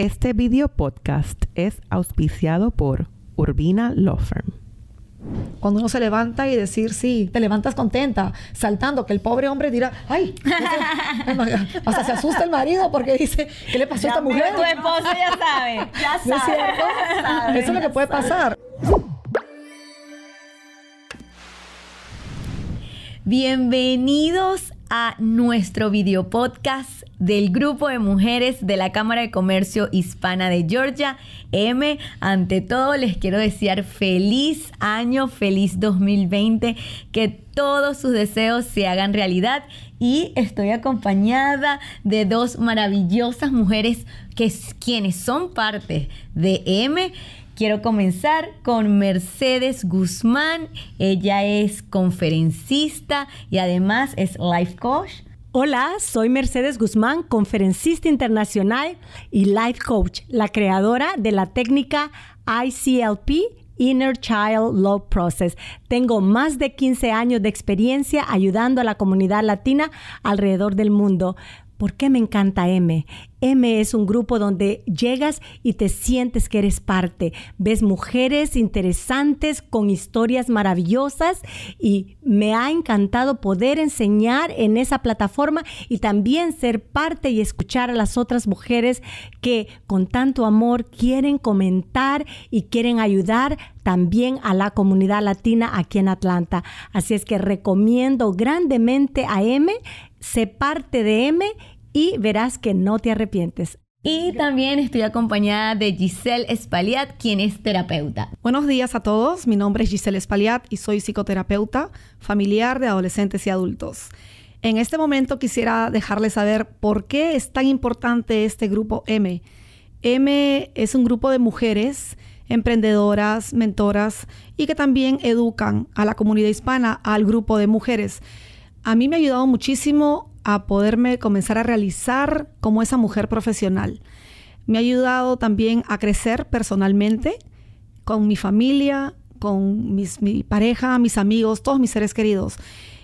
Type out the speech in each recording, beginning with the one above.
Este video podcast es auspiciado por Urbina Law Firm. Cuando uno se levanta y decir, sí, te levantas contenta, saltando, que el pobre hombre dirá, ay, hasta se asusta el marido porque dice, ¿qué le pasó a esta mujer? Tu esposo ya sabe, ya sabe. ¿No es cierto? Eso es lo que puede pasar. Bienvenidos a nuestro video podcast del grupo de mujeres de la Cámara de Comercio Hispana de Georgia. M, ante todo les quiero desear feliz año, feliz 2020, que todos sus deseos se hagan realidad y estoy acompañada de dos maravillosas mujeres que quienes son parte de M Quiero comenzar con Mercedes Guzmán. Ella es conferencista y además es life coach. Hola, soy Mercedes Guzmán, conferencista internacional y life coach, la creadora de la técnica ICLP Inner Child Love Process. Tengo más de 15 años de experiencia ayudando a la comunidad latina alrededor del mundo. ¿Por qué me encanta M? M es un grupo donde llegas y te sientes que eres parte. Ves mujeres interesantes con historias maravillosas y me ha encantado poder enseñar en esa plataforma y también ser parte y escuchar a las otras mujeres que con tanto amor quieren comentar y quieren ayudar también a la comunidad latina aquí en Atlanta. Así es que recomiendo grandemente a M, sé parte de M y verás que no te arrepientes. Y también estoy acompañada de Giselle Espaliat, quien es terapeuta. Buenos días a todos, mi nombre es Giselle Espaliat y soy psicoterapeuta familiar de adolescentes y adultos. En este momento quisiera dejarles saber por qué es tan importante este grupo M. M es un grupo de mujeres emprendedoras, mentoras y que también educan a la comunidad hispana, al grupo de mujeres. A mí me ha ayudado muchísimo a poderme comenzar a realizar como esa mujer profesional. Me ha ayudado también a crecer personalmente, con mi familia, con mi pareja, mis amigos, todos mis seres queridos.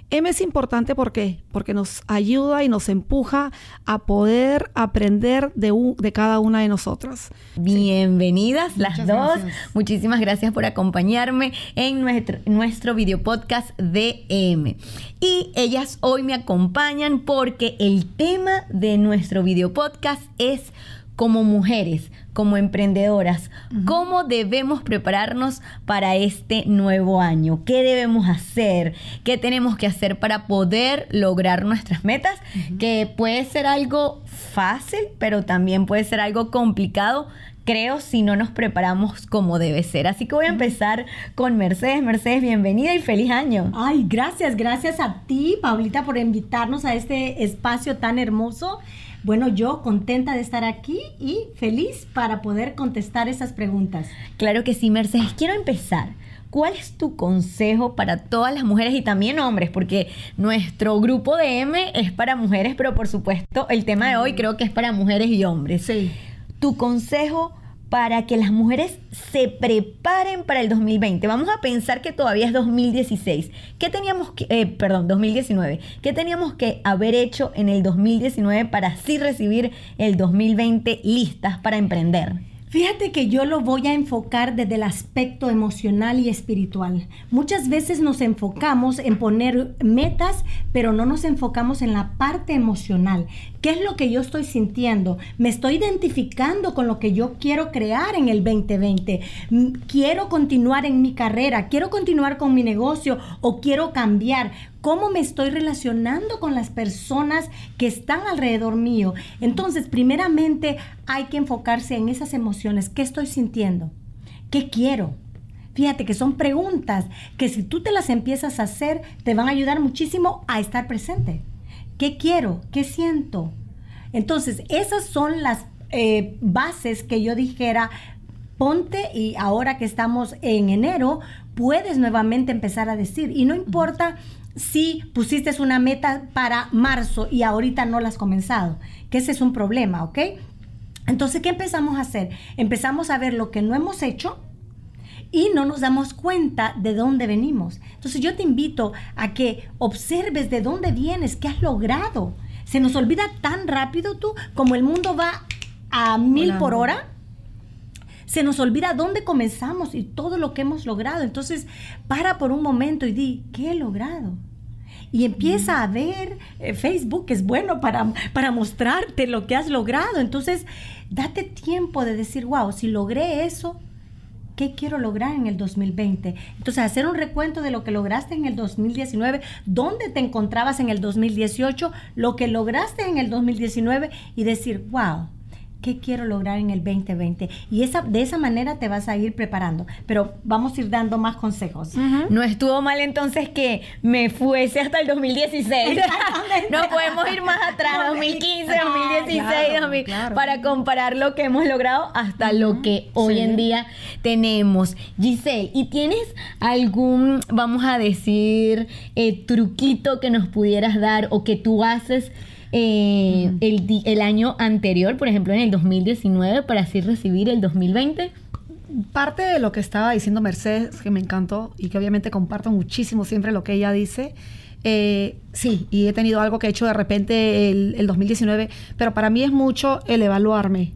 M es importante ¿por porque nos ayuda y nos empuja a poder aprender de, de cada una de nosotras. Bienvenidas las dos. Muchísimas gracias por acompañarme en nuestro, nuestro video podcast de M. Y ellas hoy me acompañan porque el tema de nuestro video podcast es como mujeres, como emprendedoras, cómo debemos prepararnos para este nuevo año, qué debemos hacer, qué tenemos que hacer para poder lograr nuestras metas, que puede ser algo fácil, pero también puede ser algo complicado creo, si no nos preparamos como debe ser. Así que voy a empezar con Mercedes. Mercedes, bienvenida y feliz año. Ay, gracias, gracias a ti, Paulita, por invitarnos a este espacio tan hermoso. Bueno, yo contenta de estar aquí y feliz para poder contestar esas preguntas. Claro que sí, Mercedes. Quiero empezar. ¿Cuál es tu consejo para todas las mujeres y también hombres? Porque nuestro grupo de M es para mujeres, pero por supuesto el tema de hoy creo que es para mujeres y hombres. Sí. Tu consejo para que las mujeres se preparen para el 2020. Vamos a pensar que todavía es 2016. ¿Qué teníamos que, eh, perdón, 2019? ¿Qué teníamos que haber hecho en el 2019 para así recibir el 2020 listas para emprender? Fíjate que yo lo voy a enfocar desde el aspecto emocional y espiritual. Muchas veces nos enfocamos en poner metas, pero no nos enfocamos en la parte emocional. ¿Qué es lo que yo estoy sintiendo? Me estoy identificando con lo que yo quiero crear en el 2020. Quiero continuar en mi carrera, quiero continuar con mi negocio o quiero cambiar cómo me estoy relacionando con las personas que están alrededor mío. Entonces, primeramente hay que enfocarse en esas emociones. ¿Qué estoy sintiendo? ¿Qué quiero? Fíjate que son preguntas que si tú te las empiezas a hacer, te van a ayudar muchísimo a estar presente. ¿Qué quiero? ¿Qué siento? Entonces, esas son las eh, bases que yo dijera, ponte y ahora que estamos en enero, puedes nuevamente empezar a decir. Y no importa si pusiste una meta para marzo y ahorita no la has comenzado, que ese es un problema, ¿ok? Entonces, ¿qué empezamos a hacer? Empezamos a ver lo que no hemos hecho y no nos damos cuenta de dónde venimos. Entonces, yo te invito a que observes de dónde vienes, qué has logrado. Se nos olvida tan rápido tú como el mundo va a mil por hora, se nos olvida dónde comenzamos y todo lo que hemos logrado. Entonces, para por un momento y di, ¿qué he logrado? Y empieza a ver eh, Facebook, es bueno para, para mostrarte lo que has logrado. Entonces, date tiempo de decir, wow, si logré eso, ¿qué quiero lograr en el 2020? Entonces, hacer un recuento de lo que lograste en el 2019, dónde te encontrabas en el 2018, lo que lograste en el 2019 y decir, wow, qué quiero lograr en el 2020. Y esa, de esa manera te vas a ir preparando. Pero vamos a ir dando más consejos. No estuvo mal entonces que me fuese hasta el 2016. no podemos ir más atrás, 2015, 2016, para comparar lo que hemos logrado hasta lo que hoy en día tenemos. Giselle, ¿y tienes algún, vamos a decir, eh, truquito que nos pudieras dar o que tú haces? Eh, el, el año anterior, por ejemplo en el 2019, para así recibir el 2020? Parte de lo que estaba diciendo Mercedes, que me encantó y que obviamente comparto muchísimo siempre lo que ella dice, eh, sí, y he tenido algo que he hecho de repente el, el, 2019, pero para mí es mucho el evaluarme,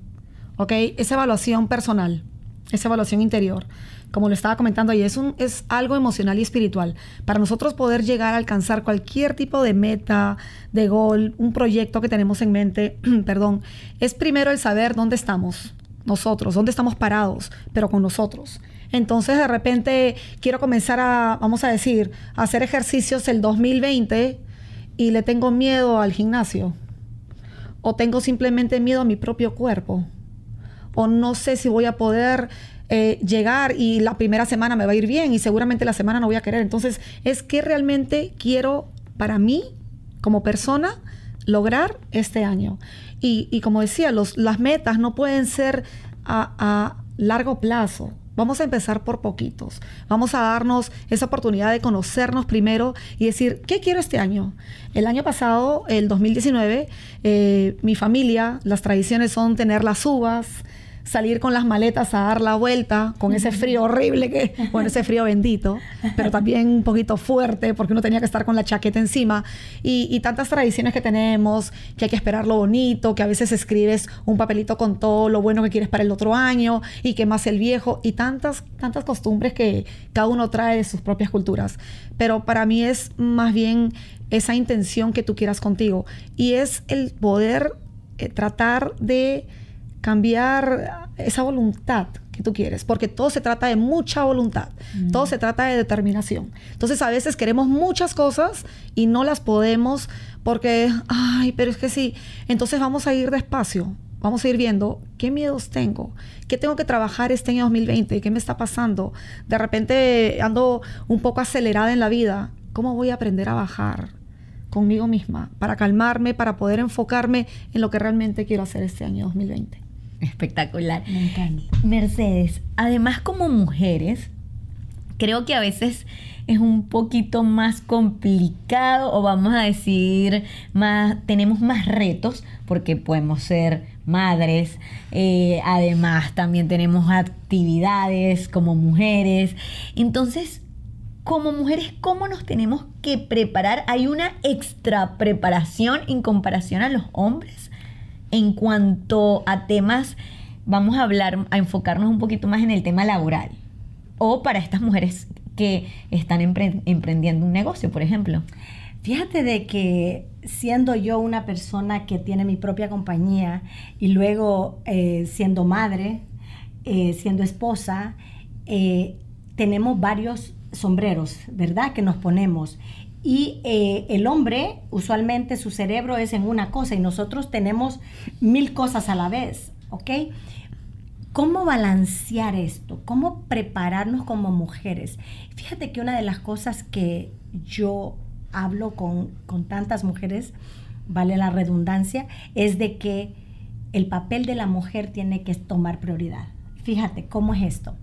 ¿ok? Esa evaluación personal, esa evaluación interior como lo estaba comentando ahí, es, un, es algo emocional y espiritual. Para nosotros poder llegar a alcanzar cualquier tipo de meta, de gol, un proyecto que tenemos en mente, perdón, es primero el saber dónde estamos nosotros, dónde estamos parados, pero con nosotros. Entonces de repente quiero comenzar a, vamos a decir, a hacer ejercicios el 2020 y le tengo miedo al gimnasio. O tengo simplemente miedo a mi propio cuerpo. O no sé si voy a poder eh, llegar y la primera semana me va a ir bien y seguramente la semana no voy a querer. Entonces, es que realmente quiero para mí, como persona, lograr este año. Y, como decía, los, las metas no pueden ser a, a largo plazo. Vamos a empezar por poquitos. Vamos a darnos esa oportunidad de conocernos primero y decir, ¿qué quiero este año? El año pasado, el 2019, eh, mi familia, las tradiciones son tener las uvas, salir con las maletas a dar la vuelta con ese frío horrible que, bueno, ese frío bendito, pero también un poquito fuerte porque uno tenía que estar con la chaqueta encima y, tantas tradiciones que tenemos, que hay que esperar lo bonito, que a veces escribes un papelito con todo lo bueno que quieres para el otro año y que más el viejo y tantas, tantas costumbres que cada uno trae de sus propias culturas. Pero para mí es más bien esa intención que tú quieras contigo y es el poder eh, tratar de cambiar esa voluntad que tú quieres, porque todo se trata de mucha voluntad, mm. todo se trata de determinación. Entonces a veces queremos muchas cosas y no las podemos porque, ay, pero es que sí, entonces vamos a ir despacio, vamos a ir viendo qué miedos tengo, qué tengo que trabajar este año 2020, qué me está pasando. De repente ando un poco acelerada en la vida, ¿cómo voy a aprender a bajar? conmigo misma para calmarme, para poder enfocarme en lo que realmente quiero hacer este año 2020. Espectacular. Me encanta. Mercedes, además como mujeres, creo que a veces es un poquito más complicado o vamos a decir más tenemos más retos porque podemos ser madres eh, además también tenemos actividades como mujeres entonces como mujeres cómo nos tenemos que preparar hay una extra preparación en comparación a los hombres en cuanto a temas, vamos a hablar, a enfocarnos un poquito más en el tema laboral. O para estas mujeres que están emprendiendo un negocio, por ejemplo. Fíjate de que siendo yo una persona que tiene mi propia compañía y luego eh, siendo madre, eh, siendo esposa, eh, tenemos varios sombreros, ¿verdad? Que nos ponemos. Y eh, el hombre, usualmente su cerebro es en una cosa y nosotros tenemos mil cosas a la vez, ¿ok? ¿Cómo balancear esto? ¿Cómo prepararnos como mujeres? Fíjate que una de las cosas que yo hablo con, con tantas mujeres, vale la redundancia, es de que el papel de la mujer tiene que tomar prioridad. Fíjate, ¿cómo es esto?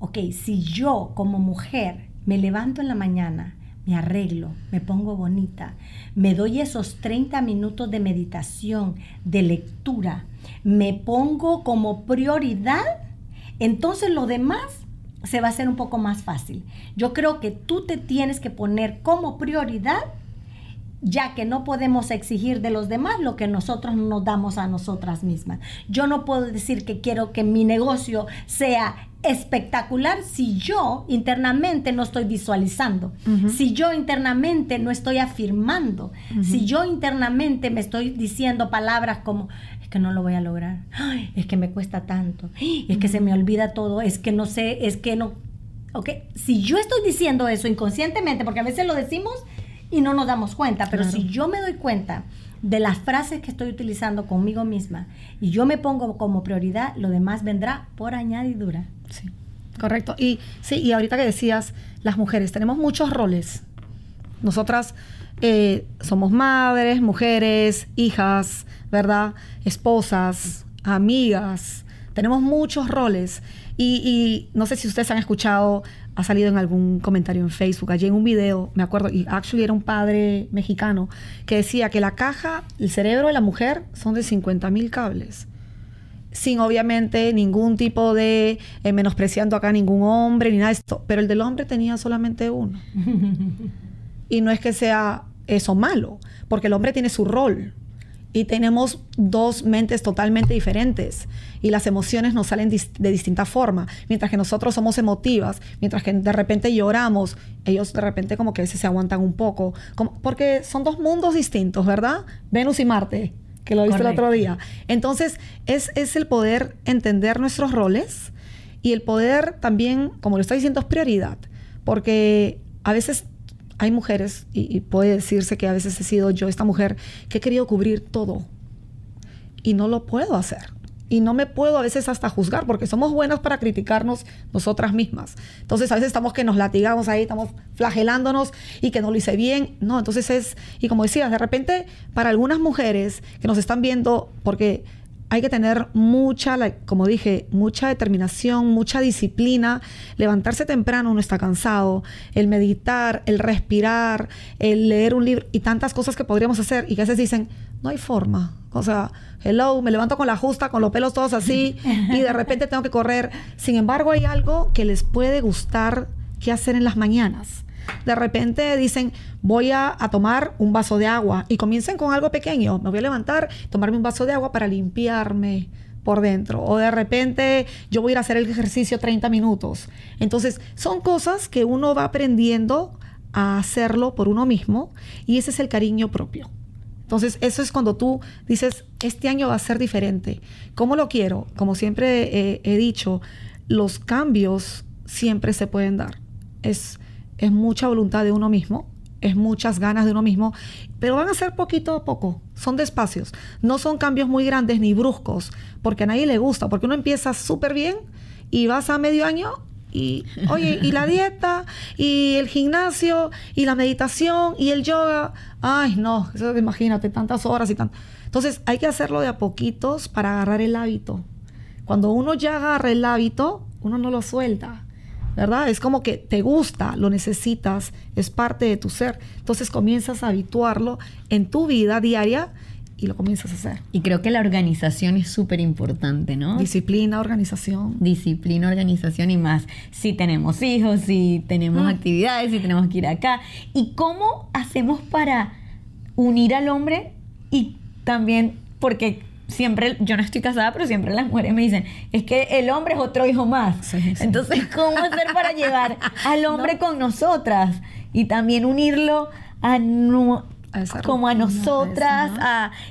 Ok, si yo como mujer me levanto en la mañana, me arreglo, me pongo bonita, me doy esos 30 minutos de meditación, de lectura, me pongo como prioridad, entonces lo demás se va a hacer un poco más fácil. Yo creo que tú te tienes que poner como prioridad ya que no podemos exigir de los demás lo que nosotros nos damos a nosotras mismas. Yo no puedo decir que quiero que mi negocio sea espectacular si yo internamente no estoy visualizando, si yo internamente no estoy afirmando, si yo internamente me estoy diciendo palabras como es que no lo voy a lograr, es que me cuesta tanto, es que se me olvida todo, es que no sé, es que no, ok, si yo estoy diciendo eso inconscientemente, porque a veces lo decimos y no nos damos cuenta. Pero si yo me doy cuenta de las frases que estoy utilizando conmigo misma y yo me pongo como prioridad, lo demás vendrá por añadidura. Sí, correcto. Y sí, y ahorita que decías, las mujeres tenemos muchos roles. Nosotras eh, somos madres, mujeres, hijas, ¿verdad? Esposas, amigas. Tenemos muchos roles. Y, y, no sé si ustedes han escuchado ha salido en algún comentario en Facebook, allí en un video, me acuerdo, y actually era un padre mexicano que decía que la caja, el cerebro de la mujer son de 50 mil cables. Sin obviamente ningún tipo de eh, menospreciando acá ningún hombre ni nada de esto, pero el del hombre tenía solamente uno. y no es que sea eso malo, porque el hombre tiene su rol y tenemos dos mentes totalmente diferentes y las emociones nos salen de distinta forma. Mientras que nosotros somos emotivas, mientras que de repente lloramos, ellos de repente como que a veces se aguantan un poco, porque son dos mundos distintos, ¿verdad? Venus y Marte, que lo viste el otro día. Entonces es, es el poder entender nuestros roles y el poder también, como lo estoy diciendo, es prioridad, porque a veces hay mujeres, y, puede decirse que a veces he sido yo esta mujer, que he querido cubrir todo y no lo puedo hacer. Y no me puedo a veces hasta juzgar porque somos buenas para criticarnos nosotras mismas. Entonces a veces estamos que nos latigamos ahí, estamos flagelándonos y que no lo hice bien. No, entonces es, y como decías, de repente para algunas mujeres que nos están viendo, porque hay que tener mucha, como dije, mucha determinación, mucha disciplina. Levantarse temprano uno está cansado. El meditar, el respirar, el leer un libro y tantas cosas que podríamos hacer y que a veces dicen, no hay forma. O sea, hello, me levanto con la justa, con los pelos todos así y de repente tengo que correr. Sin embargo, hay algo que les puede gustar que hacer en las mañanas de repente dicen, voy a, tomar un vaso de agua y comiencen con algo pequeño. Me voy a levantar, tomarme un vaso de agua para limpiarme por dentro. O de repente yo voy a ir a hacer el ejercicio 30 minutos. Entonces, son cosas que uno va aprendiendo a hacerlo por uno mismo y ese es el cariño propio. Entonces, eso es cuando tú dices, este año va a ser diferente. ¿Cómo lo quiero? Como siempre he dicho, los cambios siempre se pueden dar. Es es mucha voluntad de uno mismo, es muchas ganas de uno mismo, pero van a ser poquito a poco, son despacios, no son cambios muy grandes ni bruscos, porque a nadie le gusta, porque uno empieza súper bien y vas a medio año y, oye, y la dieta, y el gimnasio, y la meditación, y el yoga, ay, no, eso, imagínate, tantas horas y tanto. Entonces hay que hacerlo de a poquitos para agarrar el hábito. Cuando uno ya agarra el hábito, uno no lo suelta. ¿Verdad? Es como que te gusta, lo necesitas, es parte de tu ser. Entonces comienzas a habituarlo en tu vida diaria y lo comienzas a hacer. Y creo que la organización es súper importante, ¿no? Disciplina, organización. Disciplina, organización y más. Si tenemos hijos, si tenemos mm. actividades, si tenemos que ir acá. ¿Y cómo hacemos para unir al hombre y también, porque siempre, yo no estoy casada, pero siempre las mujeres me dicen, es que el hombre es otro hijo más. Entonces, ¿cómo hacer para llevar al hombre con nosotras? Y también unirlo a, como a nosotras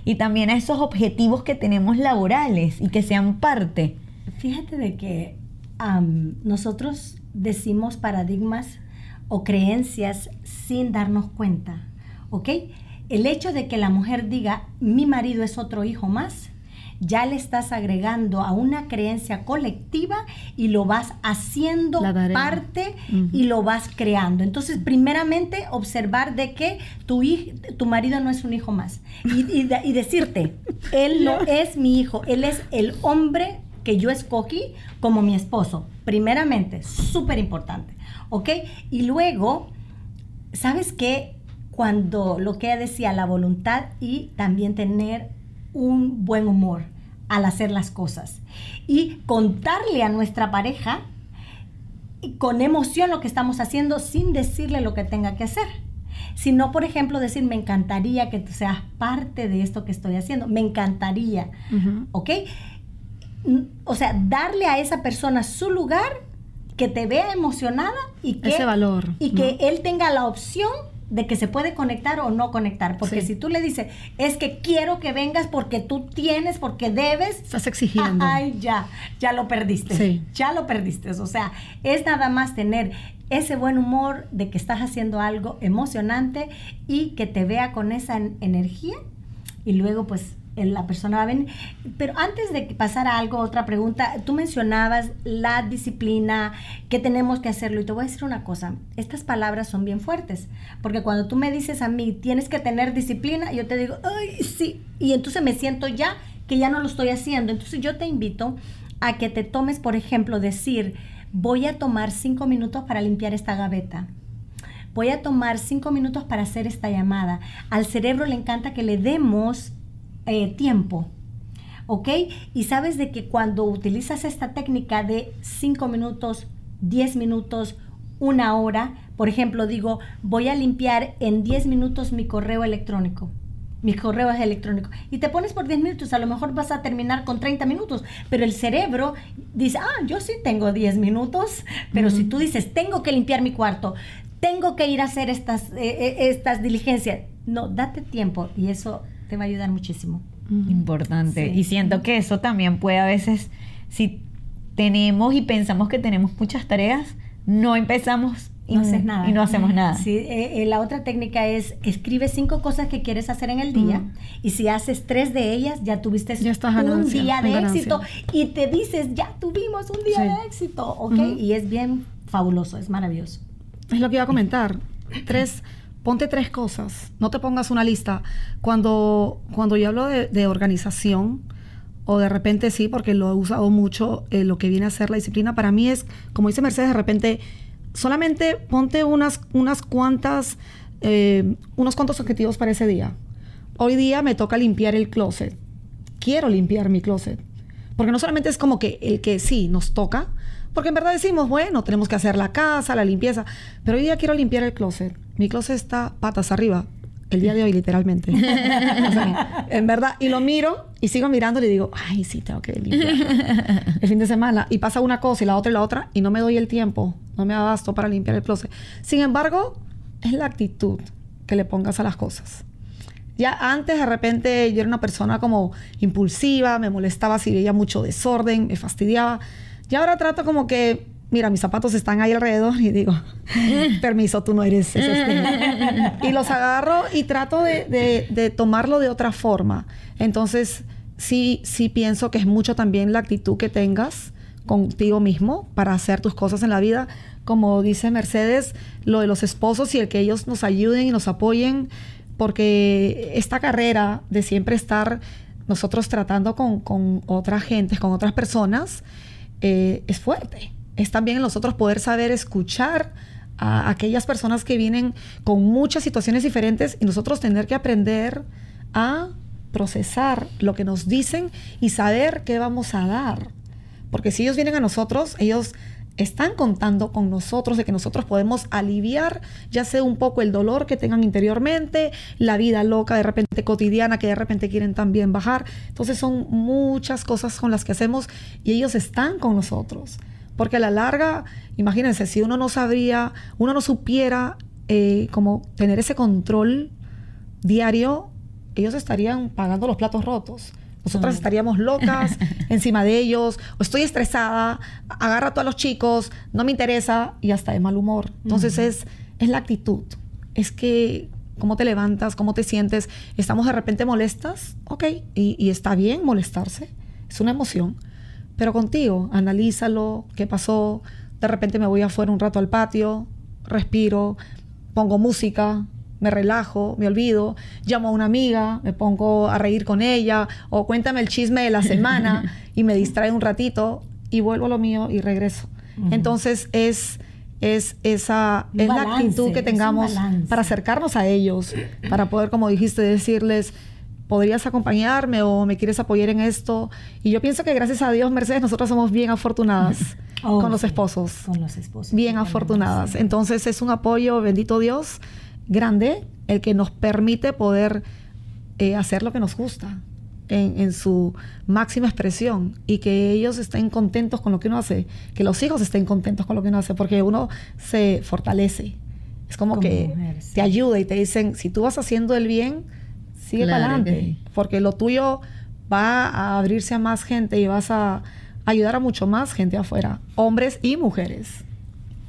y también a esos objetivos que tenemos laborales y que sean parte. Fíjate de que nosotros decimos paradigmas o creencias sin darnos cuenta, ¿ok? El hecho de que la mujer diga, mi marido es otro hijo más, ya le estás agregando a una creencia colectiva y lo vas haciendo parte y lo vas creando. Entonces, primeramente, observar de que tu, tu marido no es un hijo más. Y, y decirte, él no es mi hijo, él es el hombre que yo escogí como mi esposo. Primeramente, súper importante. ¿Ok? Y luego, ¿sabes qué? Cuando lo que decía, la voluntad y también tener un buen humor al hacer las cosas. Y contarle a nuestra pareja con emoción lo que estamos haciendo sin decirle lo que tenga que hacer. sino, por ejemplo, decir, me encantaría que tú seas parte de esto que estoy haciendo, me encantaría, ¿ok? O sea, darle a esa persona su lugar, que te vea emocionada y que, Ese valor, y que él tenga la opción de que se puede conectar o no conectar. Porque si tú le dices, es que quiero que vengas porque tú tienes, porque debes. Estás exigiendo. Ay, ya, ya lo perdiste. Sí. Ya lo perdiste. O sea, es nada más tener ese buen humor de que estás haciendo algo emocionante y que te vea con esa energía y luego pues la persona va a venir. Pero antes de pasar a algo, otra pregunta, tú mencionabas la disciplina, que tenemos que hacerlo. Y te voy a decir una cosa, estas palabras son bien fuertes, porque cuando tú me dices a mí, tienes que tener disciplina, yo te digo, ay, sí, y entonces me siento ya que ya no lo estoy haciendo. Entonces yo te invito a que te tomes, por ejemplo, decir, voy a tomar cinco minutos para limpiar esta gaveta voy a tomar cinco minutos para hacer esta llamada. Al cerebro le encanta que le demos eh, tiempo. ¿Ok? Y sabes de que cuando utilizas esta técnica de 5 minutos, 10 minutos, una hora, por ejemplo, digo, voy a limpiar en 10 minutos mi correo electrónico. Mi correo es electrónico. Y te pones por 10 minutos, a lo mejor vas a terminar con 30 minutos, pero el cerebro dice, ah, yo sí tengo 10 minutos, pero si tú dices, tengo que limpiar mi cuarto, tengo que ir a hacer estas, eh, eh, estas diligencias, no, date tiempo y eso te va a ayudar muchísimo. Importante. Y siento que eso también puede a veces, si tenemos y pensamos que tenemos muchas tareas, no empezamos y no, haces nada. y no hacemos nada. Sí, eh, eh, la otra técnica es escribe cinco cosas que quieres hacer en el día y si haces tres de ellas ya tuviste un día de éxito y te dices ya tuvimos un día de éxito, ¿ok? Y es bien fabuloso, es maravilloso. Es lo que iba a comentar. Tres ponte tres cosas, no te pongas una lista. Cuando, cuando yo hablo de, organización, o de repente sí, porque lo he usado mucho, eh, lo que viene a ser la disciplina, para mí es, como dice Mercedes, de repente, solamente ponte unas, unas cuantas, eh, unos cuantos objetivos para ese día. Hoy día me toca limpiar el closet. Quiero limpiar mi closet. Porque no solamente es como que el que sí nos toca, porque en verdad decimos, bueno, tenemos que hacer la casa, la limpieza, pero hoy día quiero limpiar el closet. Mi closet está patas arriba. El día de hoy, literalmente. en verdad. Y lo miro y sigo mirando y le digo, ay, sí, tengo que limpiar. el fin de semana. Y pasa una cosa y la otra y la otra y no me doy el tiempo. No me abasto para limpiar el closet. Sin embargo, es la actitud que le pongas a las cosas. Ya antes de repente yo era una persona como impulsiva, me molestaba si veía mucho desorden, me fastidiaba. Y ahora trato como que, mira, mis zapatos están ahí alrededor y digo, permiso, tú no eres ese Y los agarro y trato de, tomarlo de otra forma. Entonces, sí, sí pienso que es mucho también la actitud que tengas contigo mismo para hacer tus cosas en la vida. Como dice Mercedes, lo de los esposos y el que ellos nos ayuden y nos apoyen, porque esta carrera de siempre estar nosotros tratando con, con otras gentes, con otras personas, eh, es fuerte. Es también en nosotros poder saber escuchar a aquellas personas que vienen con muchas situaciones diferentes y nosotros tener que aprender a procesar lo que nos dicen y saber qué vamos a dar. Porque si ellos vienen a nosotros, ellos están contando con nosotros de que nosotros podemos aliviar ya sea un poco el dolor que tengan interiormente, la vida loca de repente cotidiana que de repente quieren también bajar. Entonces son muchas cosas con las que hacemos y ellos están con nosotros. Porque a la larga, imagínense, si uno no sabría, uno no supiera eh, como tener ese control diario, ellos estarían pagando los platos rotos. Nosotras estaríamos locas encima de ellos, o estoy estresada, agarra a todos los chicos, no me interesa y hasta de mal humor. Entonces es, es la actitud. Es que cómo te levantas, cómo te sientes. Estamos de repente molestas, ok, y, y está bien molestarse, es una emoción. Pero contigo, analízalo, qué pasó. De repente me voy afuera un rato al patio, respiro, pongo música, me relajo, me olvido, llamo a una amiga, me pongo a reír con ella o cuéntame el chisme de la semana y me distrae un ratito y vuelvo a lo mío y regreso. Entonces es es esa es la actitud que tengamos para acercarnos a ellos, para poder como dijiste decirles podrías acompañarme o me quieres apoyar en esto. Y yo pienso que gracias a Dios, Mercedes, nosotros somos bien afortunadas oh, con los esposos. Con los esposos. Bien afortunadas. Entonces es un apoyo, bendito Dios, grande el que nos permite poder eh, hacer lo que nos gusta en, su máxima expresión y que ellos estén contentos con lo que uno hace, que los hijos estén contentos con lo que uno hace, porque uno se fortalece. Es como, que te ayuda y te dicen, si tú vas haciendo el bien, sigue para adelante, porque lo tuyo va a abrirse a más gente y vas a ayudar a mucho más gente afuera, hombres y mujeres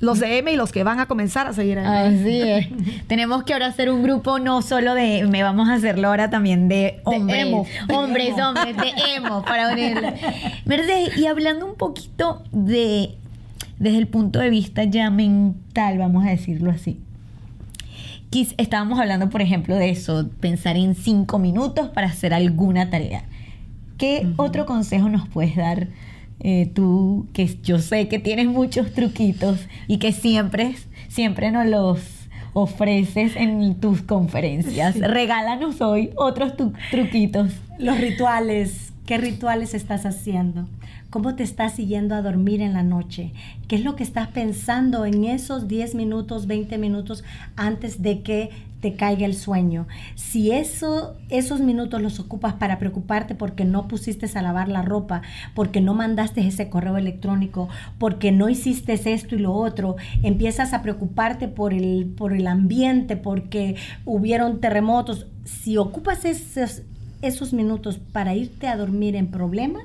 los de M y los que van a comenzar a seguir ahí. Así es. Tenemos que ahora hacer un grupo no solo de me vamos a hacerlo ahora también de hombres. Hombres, hombres, de emo, para unirlo. Mercedes, y hablando un poquito de, desde el punto de vista ya mental, vamos a decirlo así. estábamos hablando, por ejemplo, de eso, pensar en cinco minutos para hacer alguna tarea. ¿Qué otro consejo nos puedes dar? Eh, tú, que yo sé que tienes muchos truquitos y que siempre, siempre nos los ofreces en tus conferencias. Regálanos hoy otros truquitos. Los rituales. ¿Qué rituales estás haciendo? ¿Cómo te estás siguiendo a dormir en la noche? ¿Qué es lo que estás pensando en esos 10 minutos, 20 minutos antes de que te caiga el sueño. Si eso, esos minutos los ocupas para preocuparte porque no pusiste a lavar la ropa, porque no mandaste ese correo electrónico, porque no hiciste esto y lo otro, empiezas a preocuparte por el, por el ambiente, porque hubieron terremotos. Si ocupas esos, esos minutos para irte a dormir en problema,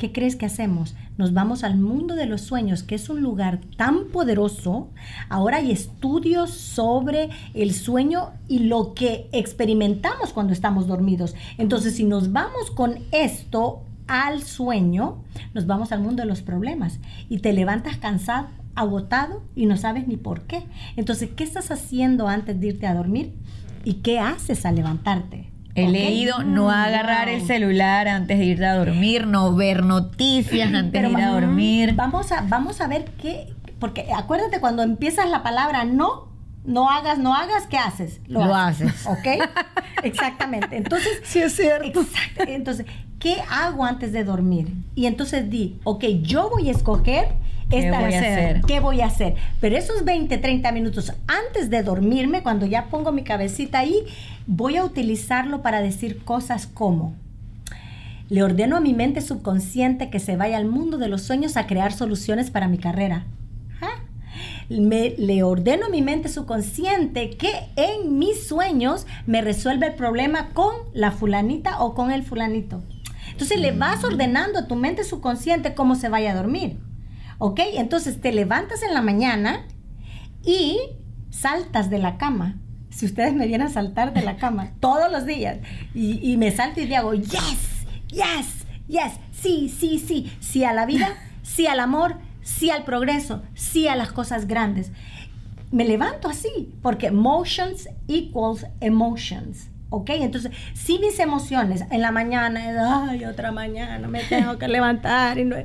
¿qué crees que hacemos? Nos vamos al mundo de los sueños, que es un lugar tan poderoso. Ahora hay estudios sobre el sueño y lo que experimentamos cuando estamos dormidos. Entonces, si nos vamos con esto al sueño, nos vamos al mundo de los problemas y te levantas cansado, agotado y no sabes ni por qué. Entonces, ¿qué estás haciendo antes de irte a dormir? ¿Y qué haces al levantarte? He leído no mm, agarrar el celular antes de ir a dormir, no ver noticias antes de ir a dormir. Vamos a, vamos a ver qué, porque acuérdate cuando empiezas la palabra no, no hagas, no hagas, ¿qué haces? Lo, haces. ¿Ok? Exactamente. Entonces, sí es cierto. Entonces, ¿qué hago antes de dormir? Y entonces di, ok, yo voy a escoger esta ¿Qué voy a hacer? ¿Qué voy a hacer? Pero esos 20, 30 minutos antes de dormirme, cuando ya pongo mi cabecita ahí, voy a utilizarlo para decir cosas como, le ordeno a mi mente subconsciente que se vaya al mundo de los sueños a crear soluciones para mi carrera. ¿Ah? Me, le ordeno a mi mente subconsciente que en mis sueños me resuelve el problema con la fulanita o con el fulanito. Entonces le vas mm. ordenando a tu mente subconsciente cómo se vaya a dormir. ¿Ok? Entonces te levantas en la mañana y saltas de la cama si ustedes me vienen a saltar de la cama todos los días y, me salto y digo, yes, yes, yes, sí, sí, sí, sí a la vida, sí al amor, sí al progreso, sí a las cosas grandes. Me levanto así, porque motions equals emotions. ¿ok? Entonces, si mis emociones en la mañana, ay, otra mañana, me tengo que levantar y no...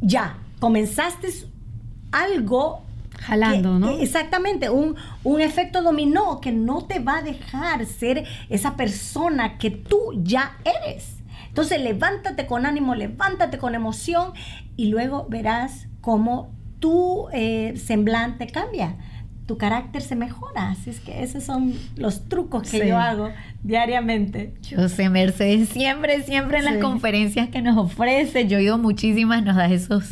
Ya, comenzaste algo jalando, ¿no? Exactamente, un, un efecto dominó que no te va a dejar ser esa persona que tú ya eres. Entonces levántate con ánimo, levántate con emoción y luego verás cómo tu eh, semblante cambia, tu carácter se mejora. Así es que esos son los trucos que yo hago diariamente. Yo sé, Mercedes, siempre, siempre en las conferencias que nos ofrece, yo he oído muchísimas, nos da esos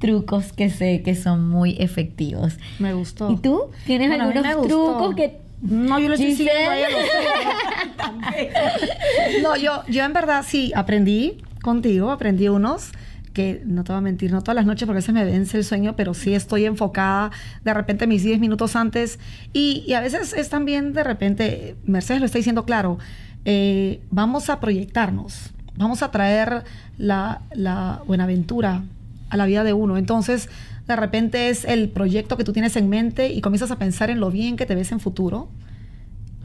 trucos que sé que son muy efectivos. Me gustó. ¿Y tú? ¿Tienes algunos trucos que no, yo lo estoy siguiendo No, yo, yo en verdad sí aprendí contigo, aprendí unos que no te voy a mentir, no todas las noches porque se me vence el sueño, pero sí estoy enfocada de repente mis 10 minutos antes y, y, a veces es también de repente, Mercedes lo está diciendo claro, eh, vamos a proyectarnos, vamos a traer la, la buenaventura a la vida de uno. Entonces, de repente es el proyecto que tú tienes en mente y comienzas a pensar en lo bien que te ves en futuro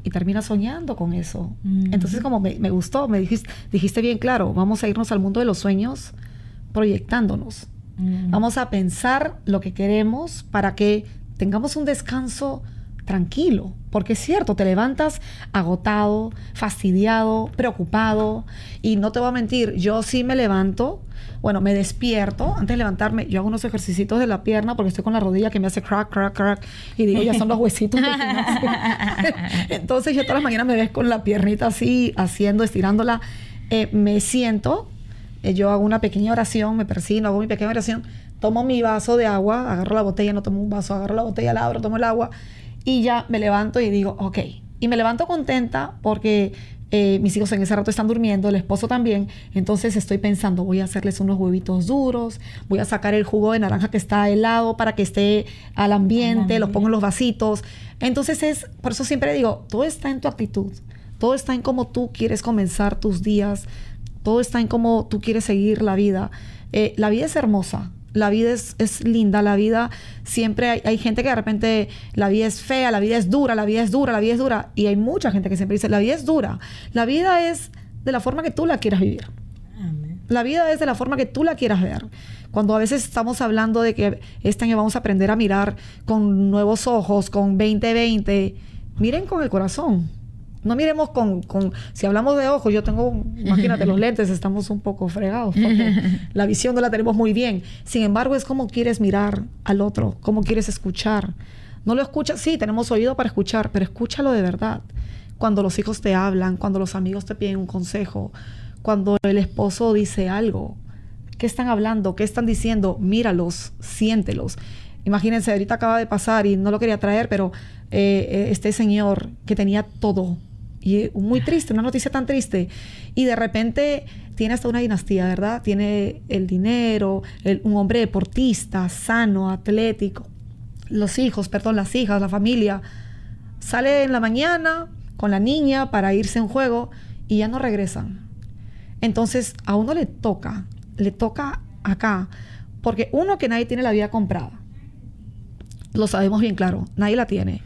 y terminas soñando con eso. Mm. Entonces, como me, gustó, me dijiste, dijiste bien claro, vamos a irnos al mundo de los sueños proyectándonos. Mm. Vamos a pensar lo que queremos para que tengamos un descanso tranquilo, porque es cierto, te levantas agotado, fastidiado, preocupado, y no te voy a mentir, yo sí me levanto Bueno, me despierto, antes de levantarme, yo hago unos ejercicios de la pierna porque estoy con la rodilla que me hace crack, crack, crack, y digo, ya son los huesitos Entonces yo todas las mañanas me ves con la piernita así, haciendo, estirándola. Eh, me siento, eh, yo hago una pequeña oración, me persino, hago mi pequeña oración, tomo mi vaso de agua, agarro la botella, no tomo un vaso, agarro la botella, la abro, tomo el agua y ya me levanto y digo, ok. Y me levanto contenta porque eh, mis hijos en ese rato están durmiendo, el esposo también. Entonces estoy pensando, voy a hacerles unos huevitos duros, voy a sacar el jugo de naranja que está helado para que esté al ambiente, los pongo en los vasitos. Entonces es, por eso siempre digo, todo está en tu actitud, todo está en cómo tú quieres comenzar tus días, todo está en cómo tú quieres seguir la vida. Eh, la vida es hermosa, la vida es, linda, la vida siempre hay, gente que de repente la vida es fea, la vida es dura, la vida es dura, la vida es dura. Y hay mucha gente que siempre dice, la vida es dura. La vida es de la forma que tú la quieras vivir. La vida es de la forma que tú la quieras ver. Cuando a veces estamos hablando de que este año vamos a aprender a mirar con nuevos ojos, con 2020, miren con el corazón. No miremos con, con, si hablamos de ojos, yo tengo, imagínate, los lentes, estamos un poco fregados, porque la visión no la tenemos muy bien. Sin embargo, es como quieres mirar al otro, cómo quieres escuchar. No lo escuchas, sí, tenemos oído para escuchar, pero escúchalo de verdad. Cuando los hijos te hablan, cuando los amigos te piden un consejo, cuando el esposo dice algo, ¿qué están hablando? ¿Qué están diciendo? Míralos, siéntelos. Imagínense, ahorita acaba de pasar y no lo quería traer, pero eh, eh, este señor que tenía todo, y muy triste, una noticia tan triste. Y de repente tiene hasta una dinastía, ¿verdad? Tiene el dinero, un hombre deportista, sano, atlético. Los hijos, perdón, las hijas, la familia. Sale en la mañana con la niña para irse a un juego y ya no regresan. Entonces a uno le toca, le toca acá, porque uno que nadie tiene la vida comprada. Lo sabemos bien claro, nadie la tiene.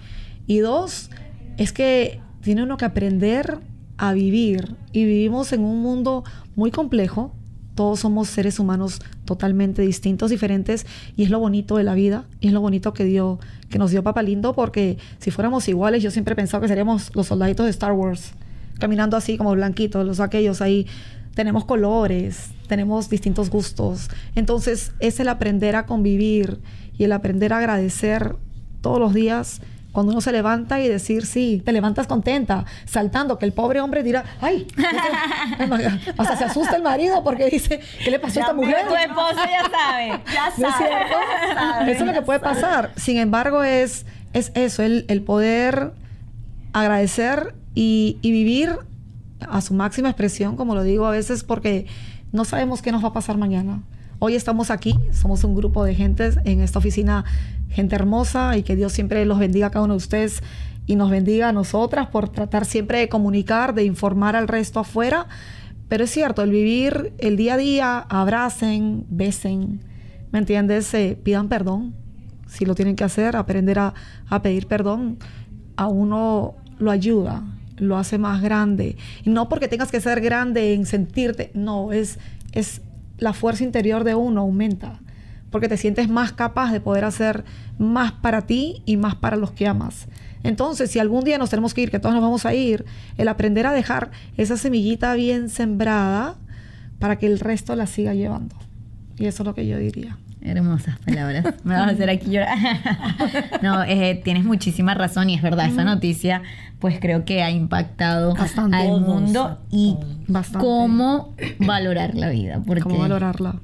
Y dos, es que tiene uno que aprender a vivir y vivimos en un mundo muy complejo. Todos somos seres humanos totalmente distintos, diferentes y es lo bonito de la vida y es lo bonito que dio que nos dio Papa Lindo porque si fuéramos iguales yo siempre he pensado que seríamos los soldaditos de Star Wars caminando así como blanquitos, los aquellos ahí tenemos colores, tenemos distintos gustos. Entonces es el aprender a convivir y el aprender a agradecer todos los días cuando uno se levanta y decir, sí, te levantas contenta, saltando, que el pobre hombre dirá, ay, hasta se asusta el marido porque dice, ¿qué le pasó a esta mujer? Tu esposo ya sabe, ya sabe. Eso es lo que puede pasar. Sin embargo, es, es eso, el, el poder agradecer y, y vivir a su máxima expresión, como lo digo a veces, porque no sabemos qué nos va a pasar mañana. Hoy estamos aquí, somos un grupo de gentes en esta oficina gente hermosa y que Dios siempre los bendiga a cada uno de ustedes y nos bendiga a nosotras por tratar siempre de comunicar, de informar al resto afuera. Pero es cierto, el vivir el día a día, abracen, besen, ¿me entiendes? Eh, pidan perdón, si lo tienen que hacer, aprender a, a pedir perdón, a uno lo ayuda, lo hace más grande. Y no porque tengas que ser grande en sentirte, no, es, es la fuerza interior de uno aumenta porque te sientes más capaz de poder hacer más para ti y más para los que amas. Entonces, si algún día nos tenemos que ir, que todos nos vamos a ir, el aprender a dejar esa semillita bien sembrada para que el resto la siga llevando. Y eso es lo que yo diría. Hermosas palabras. Me vas a hacer aquí llorar. no, eh, tienes muchísima razón y es verdad, esa noticia pues creo que ha impactado al mundo y cómo valorar la vida. Porque cómo valorarla.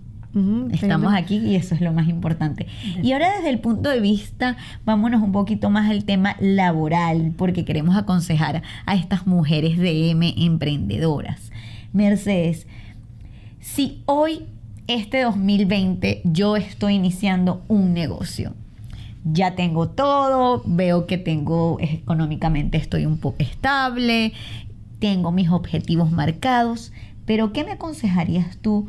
Estamos aquí y eso es lo más importante. Y ahora desde el punto de vista, vámonos un poquito más al tema laboral, porque queremos aconsejar a estas mujeres de M emprendedoras. Mercedes, si hoy, este 2020, yo estoy iniciando un negocio, ya tengo todo, veo que tengo económicamente estoy un poco estable, tengo mis objetivos marcados, pero ¿qué me aconsejarías tú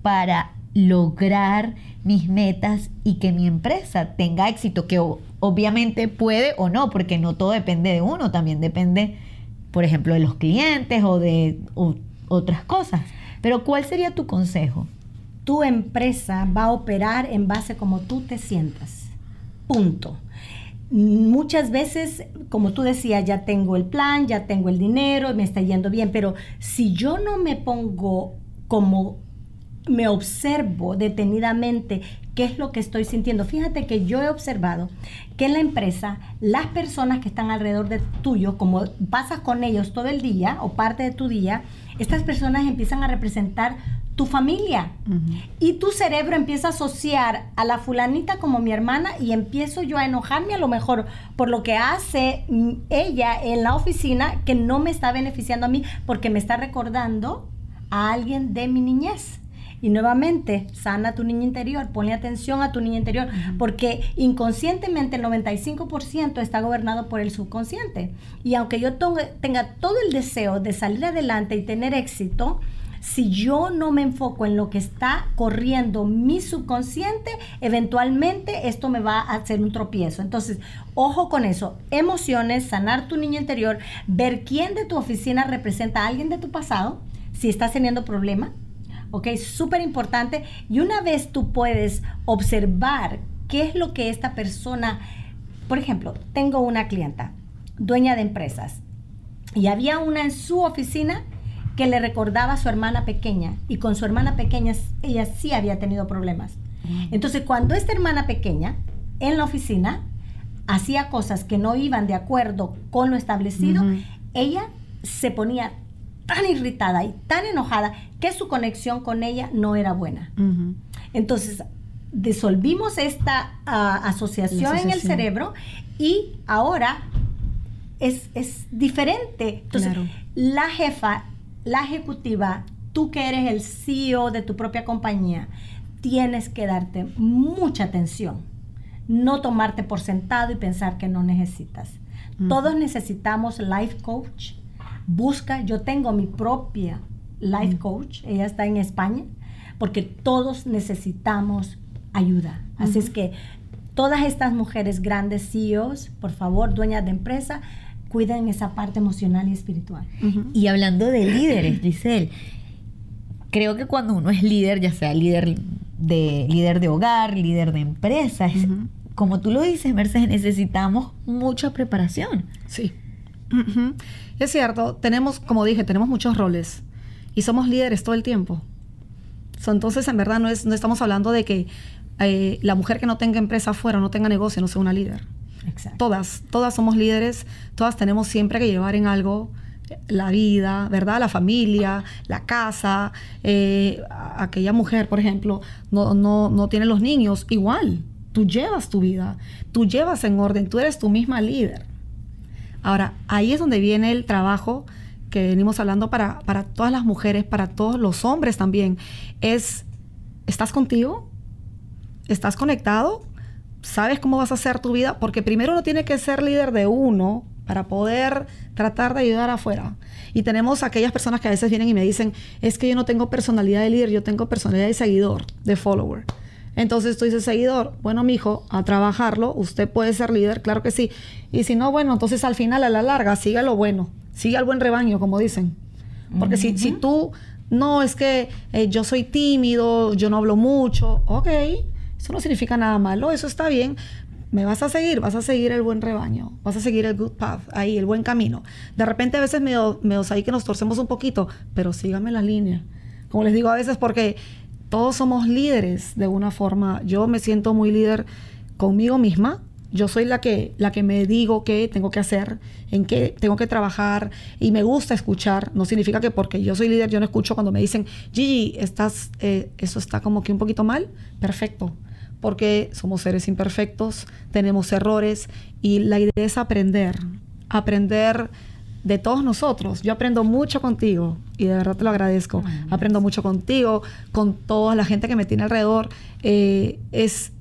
para lograr mis metas y que mi empresa tenga éxito, que obviamente puede o no, porque no todo depende de uno, también depende, por ejemplo, de los clientes o de otras cosas. Pero ¿cuál sería tu consejo? Tu empresa va a operar en base como tú te sientas. Punto. Muchas veces, como tú decías, ya tengo el plan, ya tengo el dinero, me está yendo bien, pero si yo no me pongo como me observo detenidamente qué es lo que estoy sintiendo. Fíjate que yo he observado que en la empresa las personas que están alrededor de tuyo, como pasas con ellos todo el día o parte de tu día, estas personas empiezan a representar tu familia. Y tu cerebro empieza a asociar a la fulanita como mi hermana y empiezo yo a enojarme a lo mejor por lo que hace ella en la oficina que no me está beneficiando a mí porque me está recordando a alguien de mi niñez. Y nuevamente, sana tu niño interior, ponle atención a tu niño interior, porque inconscientemente el 95% está gobernado por el subconsciente. Y aunque yo tenga todo el deseo de salir adelante y tener éxito, si yo no me enfoco en lo que está corriendo mi subconsciente, eventualmente esto me va a hacer un tropiezo. Entonces, ojo con eso. Emociones, sanar tu niño interior, ver quién de tu oficina representa a alguien de tu pasado, si estás teniendo problema. ¿Ok? Súper importante. Y una vez tú puedes observar qué es lo que esta persona, por ejemplo, tengo una clienta, dueña de empresas, y había una en su oficina que le recordaba a su hermana pequeña y con su hermana pequeña ella sí había tenido problemas. Entonces, cuando esta hermana pequeña en la oficina hacía cosas que no iban de acuerdo con lo establecido, ella se ponía tan irritada y tan enojada que su conexión con ella no era buena. Entonces, disolvimos esta ah, asociación, en el cerebro y ahora es, diferente. Entonces, la jefa la ejecutiva, tú que eres el CEO de tu propia compañía, tienes que darte mucha atención. No tomarte por sentado y pensar que no necesitas. Todos necesitamos life coach. Busca, yo tengo mi propia life coach, ella está en España, porque todos necesitamos ayuda. Así es que todas estas mujeres grandes CEOs, por favor, dueñas de empresa, cuiden esa parte emocional y espiritual. Y hablando de líderes, Giselle, creo que cuando uno es líder, ya sea líder de, líder de hogar, líder de empresas, como tú lo dices, Mercedes, necesitamos mucha preparación. Sí. Es cierto, tenemos, como dije, tenemos muchos roles y somos líderes todo el tiempo. entonces, en verdad, no, es, no estamos hablando de que eh, la mujer que no tenga empresa afuera, no tenga negocio, no sea una líder. Todas, todas somos líderes, todas tenemos siempre que llevar en algo la vida, ¿verdad? La familia, la casa. Eh, aquella mujer, por ejemplo, no, no, no tiene los niños, igual. Tú llevas tu vida, tú llevas en orden, tú eres tu misma líder. Ahora, ahí es donde viene el trabajo que venimos hablando para, para todas las mujeres, para todos los hombres también. Es, ¿estás contigo? ¿Estás conectado? sabes cómo vas a hacer tu vida, porque primero uno tiene que ser líder de uno para poder tratar de ayudar afuera. Y tenemos aquellas personas que a veces vienen y me dicen, es que yo no tengo personalidad de líder, yo tengo personalidad de seguidor, de follower. Entonces tú dices, seguidor, bueno, mijo, a trabajarlo, usted puede ser líder, claro que sí. Y si no, bueno, entonces al final, a la larga, sigue lo bueno, sigue al buen rebaño, como dicen. Porque si, si tú, no, es que eh, yo soy tímido, yo no hablo mucho, ok, eso no significa nada malo, eso está bien. Me vas a seguir, vas a seguir el buen rebaño, vas a seguir el good path, ahí, el buen camino. De repente a veces me, me ahí que nos torcemos un poquito, pero síganme la línea. Como les digo a veces, porque todos somos líderes de una forma. Yo me siento muy líder conmigo misma. Yo soy la que, la que me digo qué tengo que hacer, en qué tengo que trabajar y me gusta escuchar. No significa que porque yo soy líder yo no escucho cuando me dicen, Gigi, estás, eh, eso está como que un poquito mal. Perfecto porque somos seres imperfectos, tenemos errores y la idea es aprender, aprender de todos nosotros. Yo aprendo mucho contigo y de verdad te lo agradezco. aprendo mucho contigo, con toda la gente que me tiene alrededor. Eh, es,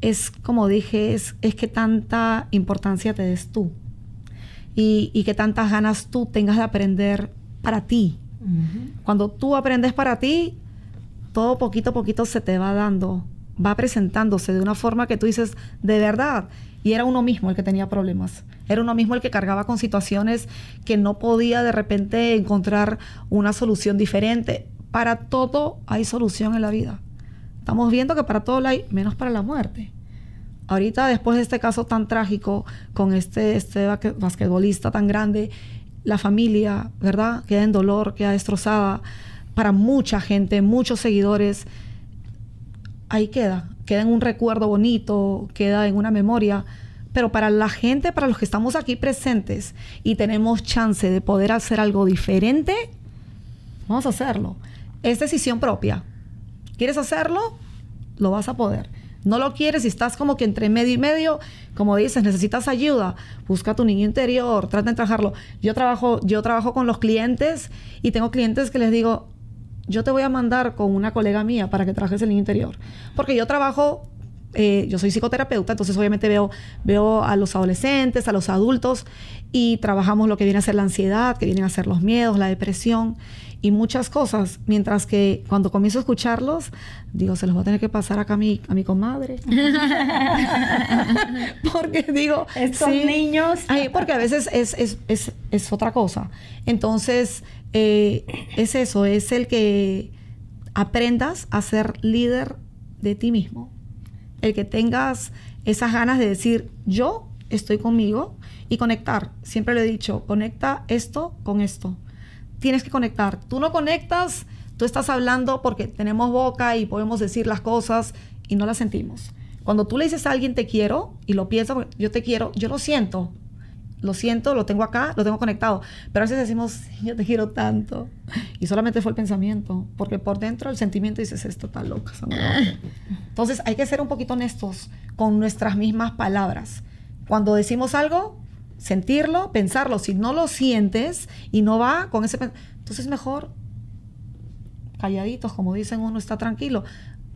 es, como dije, es, es que tanta importancia te des tú y, y que tantas ganas tú tengas de aprender para ti. Cuando tú aprendes para ti, todo poquito a poquito se te va dando va presentándose de una forma que tú dices, de verdad, y era uno mismo el que tenía problemas. Era uno mismo el que cargaba con situaciones que no podía de repente encontrar una solución diferente. Para todo hay solución en la vida. Estamos viendo que para todo la hay, menos para la muerte. Ahorita, después de este caso tan trágico, con este, este basquetbolista tan grande, la familia, ¿verdad? Queda en dolor, queda destrozada para mucha gente, muchos seguidores, ahí queda, queda en un recuerdo bonito, queda en una memoria. Pero para la gente, para los que estamos aquí presentes y tenemos chance de poder hacer algo diferente, vamos a hacerlo. Es decisión propia. ¿Quieres hacerlo? Lo vas a poder. No lo quieres y estás como que entre medio y medio, como dices, necesitas ayuda, busca tu niño interior, trata de trabajarlo. Yo trabajo, yo trabajo con los clientes y tengo clientes que les digo, yo te voy a mandar con una colega mía para que trabajes el niño interior. Porque yo trabajo, eh, yo soy psicoterapeuta, entonces obviamente veo, veo a los adolescentes, a los adultos y trabajamos lo que viene a ser la ansiedad, que vienen a ser los miedos, la depresión y muchas cosas, mientras que cuando comienzo a escucharlos, digo, se los va a tener que pasar acá a mi, a mi comadre. porque digo, estos niños. porque a veces es, es, es, es otra cosa. Entonces, eh, es eso, es el que aprendas a ser líder de ti mismo. El que tengas esas ganas de decir, yo estoy conmigo y conectar. Siempre lo he dicho, conecta esto con esto tienes que conectar. Tú no conectas, tú estás hablando porque tenemos boca y podemos decir las cosas y no las sentimos. Cuando tú le dices a alguien te quiero y lo piensas, yo te quiero, yo lo siento. Lo siento, lo tengo acá, lo tengo conectado. Pero a veces decimos, yo te quiero tanto. Y solamente fue el pensamiento. Porque por dentro el sentimiento dices, esto está loca. Entonces hay que ser un poquito honestos con nuestras mismas palabras. Cuando decimos algo, sentirlo, pensarlo. Si no lo sientes y no va con ese... Entonces mejor calladitos, como dicen uno, está tranquilo.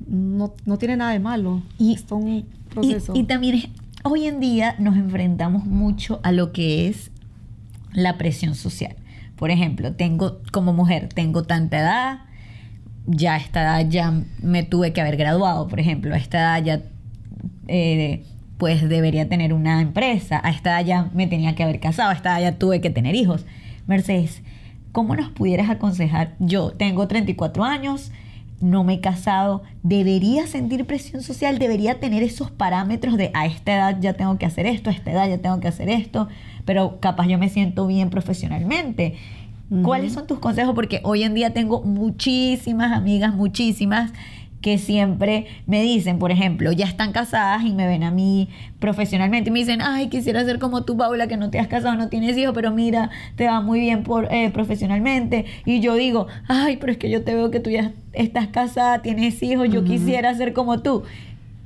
No, tiene nada de malo. Y, es un proceso. Y, también hoy en día nos enfrentamos mucho a lo que es la presión social. Por ejemplo, tengo como mujer, tengo tanta edad, ya a esta edad ya me tuve que haber graduado, por ejemplo, a esta edad ya eh, pues debería tener una empresa. A esta edad ya me tenía que haber casado, a esta edad ya tuve que tener hijos. Mercedes, ¿cómo nos pudieras aconsejar? Yo tengo 34 años, no me he casado, ¿debería sentir presión social? ¿Debería tener esos parámetros de a esta edad ya tengo que hacer esto, a esta edad ya tengo que hacer esto? Pero capaz yo me siento bien profesionalmente. ¿Cuáles son tus consejos? Porque hoy en día tengo muchísimas amigas, muchísimas que siempre me dicen, por ejemplo, ya están casadas y me ven a mí profesionalmente y me dicen, ay, quisiera ser como tú, Paula, que no te has casado, no tienes hijos, pero mira, te va muy bien por, eh, profesionalmente. Y yo digo, ay, pero es que yo te veo que tú ya estás casada, tienes hijos, yo quisiera ser como tú.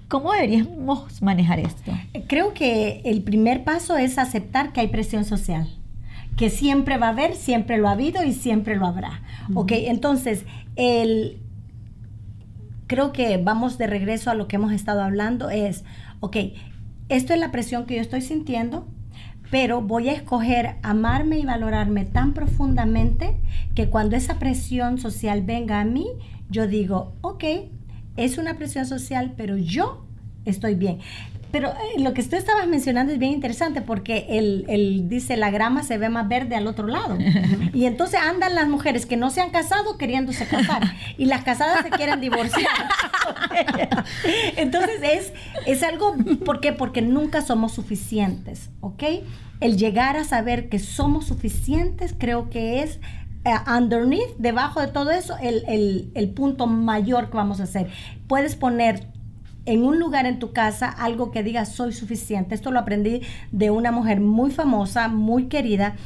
¿Cómo deberíamos manejar esto? Creo que el primer paso es aceptar que hay presión social que siempre va a haber, siempre lo ha habido y siempre lo habrá. Ok, entonces, el, creo que vamos de regreso a lo que hemos estado hablando, es, ok, esto es la presión que yo estoy sintiendo, pero voy a escoger amarme y valorarme tan profundamente que cuando esa presión social venga a mí, yo digo, ok, es una presión social, pero yo estoy bien. Pero eh, lo que tú estabas mencionando es bien interesante porque él, dice la grama se ve más verde al otro lado. Y entonces andan las mujeres que no se han casado queriéndose casar y las casadas se quieren divorciar. Entonces es, es algo, ¿por qué? Porque nunca somos suficientes, ¿ok? El llegar a saber que somos suficientes creo que es uh, underneath, debajo de todo eso, el, el, el punto mayor que vamos a hacer. Puedes poner en un lugar en tu casa algo que diga soy suficiente. Esto lo aprendí de una mujer muy famosa, muy querida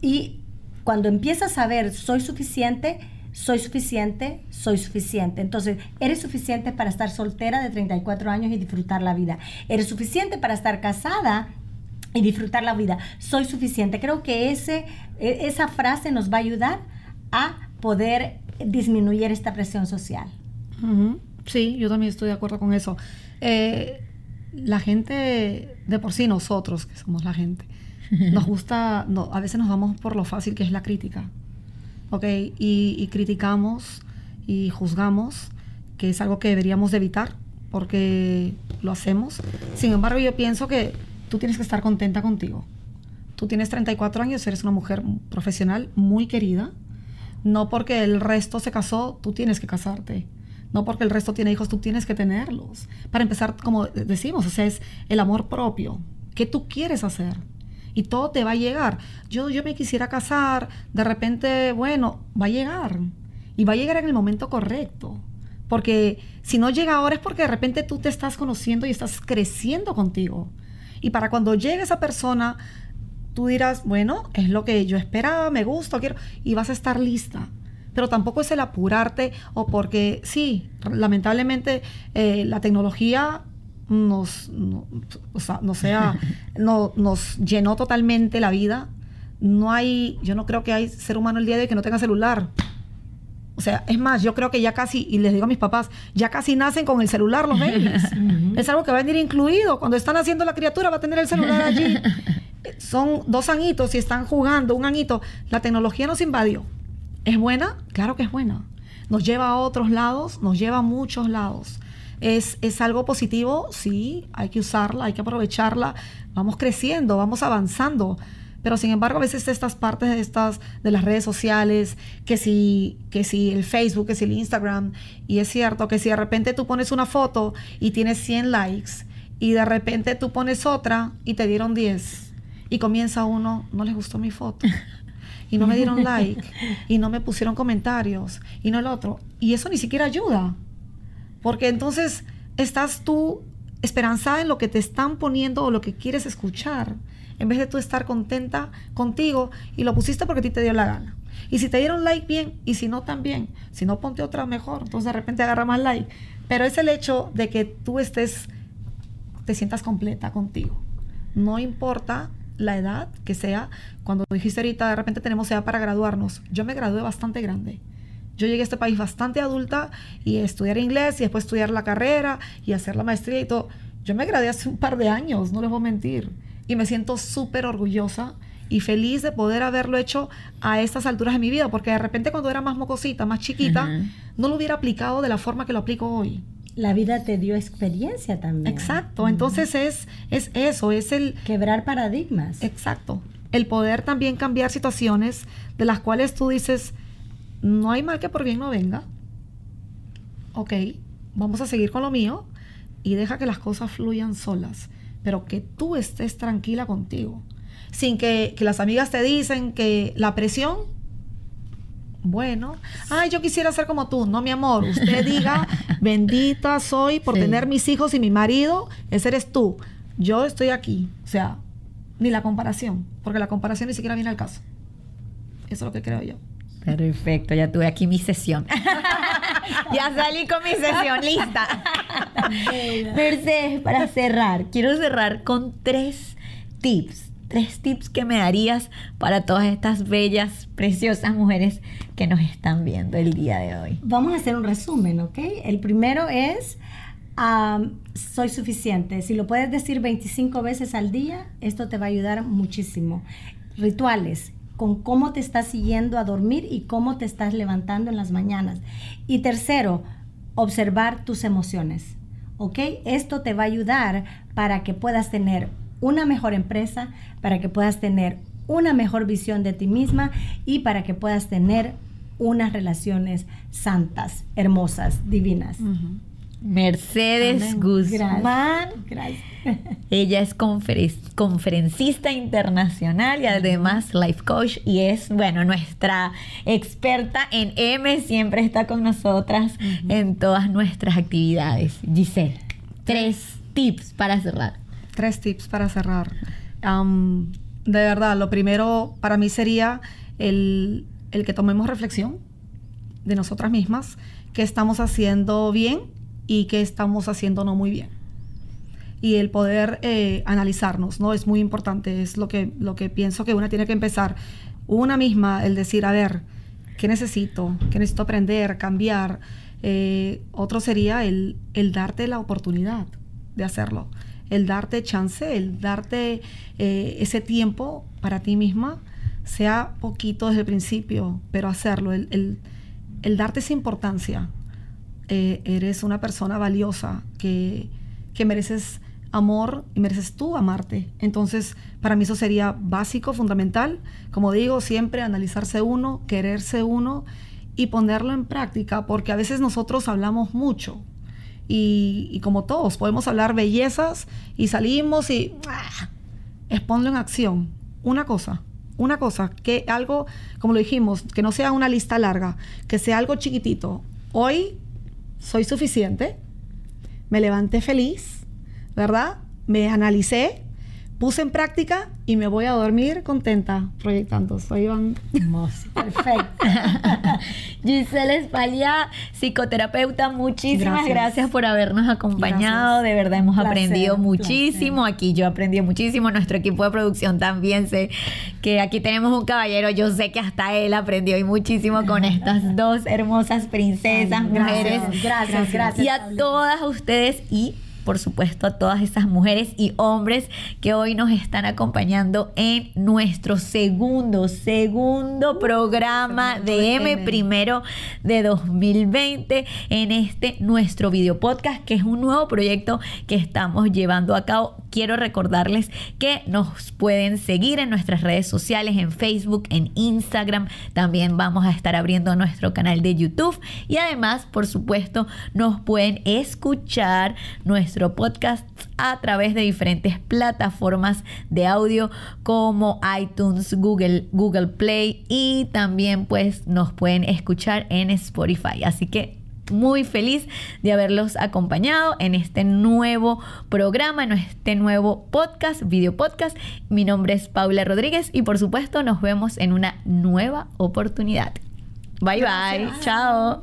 y cuando empiezas a ver soy suficiente, soy suficiente, soy suficiente. Entonces, eres suficiente para estar soltera de 34 años y disfrutar la vida. Eres suficiente para estar casada y disfrutar la vida. Soy suficiente. Creo que ese, e, esa frase nos va a ayudar a poder disminuir esta presión social. Sí, yo también estoy de acuerdo con eso. Eh, la gente, de por sí nosotros, que somos la gente, nos gusta, no, a veces nos vamos por lo fácil que es la crítica. ¿Ok? Y, criticamos y juzgamos, que es algo que deberíamos de evitar, porque lo hacemos. Sin embargo, yo pienso que tú tienes que estar contenta contigo. Tú tienes 34 años, eres una mujer profesional muy querida. No porque el resto se casó, tú tienes que casarte no porque el resto tiene hijos, tú tienes que tenerlos. Para empezar, como decimos, o sea, es el amor propio. ¿Qué tú quieres hacer? Y todo te va a llegar. Yo, yo me quisiera casar, de repente, bueno, va a llegar. y va a llegar en el momento correcto. Porque si no llega ahora es porque de repente tú te estás conociendo y estás creciendo contigo. Y para cuando llegue esa persona, tú dirás, bueno, es lo que yo esperaba, me gusta, quiero, y vas a estar lista. Pero tampoco es el apurarte o porque, sí, lamentablemente eh, la tecnología nos, o sea, no sea, no, nos llenó totalmente la vida. No hay, yo no creo que hay ser humano el día de hoy que no tenga celular. O sea, es más, yo creo que ya casi, y les digo a mis papás, ya casi nacen con el celular los babies. es algo que va a venir incluido. Cuando están haciendo la criatura, va a tener el celular allí. Son dos añitos y están jugando un añito. La tecnología nos invadió. ¿Es buena? Claro que es buena. Nos lleva a otros lados, nos lleva a muchos lados. ¿Es, ¿Es algo positivo? Sí, hay que usarla, hay que aprovecharla. Vamos creciendo, vamos avanzando pero sin embargo a veces estas partes de estas de las redes sociales, que si que si el Facebook, que si el Instagram, y es cierto que si de repente tú pones una foto y tienes 100 likes y de repente tú pones otra y te dieron 10 y comienza uno, no les gustó mi foto. Y no me dieron like, y no me pusieron comentarios, y no el otro. Y eso ni siquiera ayuda. Porque entonces estás tú esperanzada en lo que te están poniendo o lo que quieres escuchar en vez de tú estar contenta contigo y lo pusiste porque a ti te dio la gana. Y si te dieron like, bien, y si no, también. Si no, ponte otra mejor. Entonces de repente agarra más like. Pero es el hecho de que tú estés, te sientas completa contigo. No importa la edad que sea. Cuando dijiste ahorita, de repente tenemos edad para graduarnos. Yo me gradué bastante grande. Yo llegué a este país bastante adulta y estudiar inglés y después estudiar la carrera y hacer la maestría y todo. Yo me gradué hace un par de años, no les voy a mentir y me siento súper orgullosa y feliz de poder haberlo hecho a estas alturas de mi vida, porque de repente cuando era más mocosita, más chiquita, no lo hubiera aplicado de la forma que lo aplico hoy. La vida te dio experiencia también. Exacto, entonces es, es eso, es el... Quebrar paradigmas. Exacto, el poder también cambiar situaciones de las cuales tú dices, no hay mal que por bien no venga. Ok, vamos a seguir con lo mío y deja que las cosas fluyan solas pero que tú estés tranquila contigo. Sin que, las amigas te dicen que la presión, bueno, ay, yo quisiera ser como tú. No, mi amor, usted diga, bendita soy por tener mis hijos y mi marido, ese eres tú. Yo estoy aquí. O sea, ni la comparación, porque la comparación ni siquiera viene al caso. Eso es lo que creo yo. Perfecto, ya tuve aquí mi sesión. ya salí con mi sesión, lista. Mercedes, para cerrar, quiero cerrar con tres tips. Tres tips que me darías para todas estas bellas, preciosas mujeres que nos están viendo el día de hoy. Vamos a hacer un resumen, ¿ok? El primero es, soy suficiente. Si lo puedes decir 25 veces al día, esto te va a ayudar muchísimo. Rituales, con cómo te estás siguiendo a dormir y cómo te estás levantando en las mañanas. Y tercero, observar tus emociones. ¿Ok? Esto te va a ayudar para que puedas tener una mejor empresa, para que puedas tener una mejor visión de ti misma y para que puedas tener unas relaciones santas, hermosas, divinas. Mercedes Guzmán. Gracias. Ella es conferencista internacional y además life coach y es, bueno, nuestra experta en M, siempre está con nosotras en todas nuestras actividades. Giselle, tres tips para cerrar. Tres tips para cerrar. de verdad, lo primero para mí sería el, el que tomemos reflexión de nosotras mismas, qué estamos haciendo bien y qué estamos haciendo no muy bien y el poder eh, analizarnos, ¿no? Es muy importante, es lo que, lo que pienso que una tiene que empezar. Una misma, el decir, a ver, ¿qué necesito? ¿Qué necesito aprender, cambiar? Eh, otro sería el, el, darte la oportunidad de hacerlo, el darte chance, el darte eh, ese tiempo para ti misma, sea poquito desde el principio, pero hacerlo, el, el, darte esa importancia. eres una persona valiosa que, que mereces amor y mereces tú amarte. Entonces, para mí eso sería básico, fundamental. Como digo, siempre analizarse uno, quererse uno y ponerlo en práctica, porque a veces nosotros hablamos mucho. Y, como todos, podemos hablar bellezas y salimos y ¡ah! es ponlo en acción. Una cosa, una cosa, que algo, como lo dijimos, que no sea una lista larga, que sea algo chiquitito. Hoy soy suficiente, me levanté feliz, ¿verdad? Me analicé, puse en práctica y me voy a dormir contenta proyectando. Soy Iván. Perfecto. Giselle Espalia, psicoterapeuta, muchísimas gracias. por habernos acompañado. De verdad hemos aprendido muchísimo. Aquí yo aprendí muchísimo. Nuestro equipo de producción también sé que aquí tenemos un caballero. Yo sé que hasta él aprendió y muchísimo con estas dos hermosas princesas, mujeres. Gracias, gracias. Y a todas ustedes y por supuesto, a todas esas mujeres y hombres que hoy nos están acompañando en nuestro segundo, segundo programa de M, primero de 2020 en este nuestro video podcast, que es un nuevo proyecto que estamos llevando a cabo. Quiero recordarles que nos pueden seguir en nuestras redes sociales, en Facebook, en Instagram. También vamos a estar abriendo nuestro canal de YouTube y además, por supuesto, nos pueden escuchar nuestro podcast a través de diferentes plataformas de audio como iTunes, Google, Google Play y también pues nos pueden escuchar en Spotify. Así que muy feliz de haberlos acompañado en este nuevo programa, en este nuevo podcast, video podcast. Mi nombre es Paula Rodríguez y por supuesto nos vemos en una nueva oportunidad. Bye bye, chao.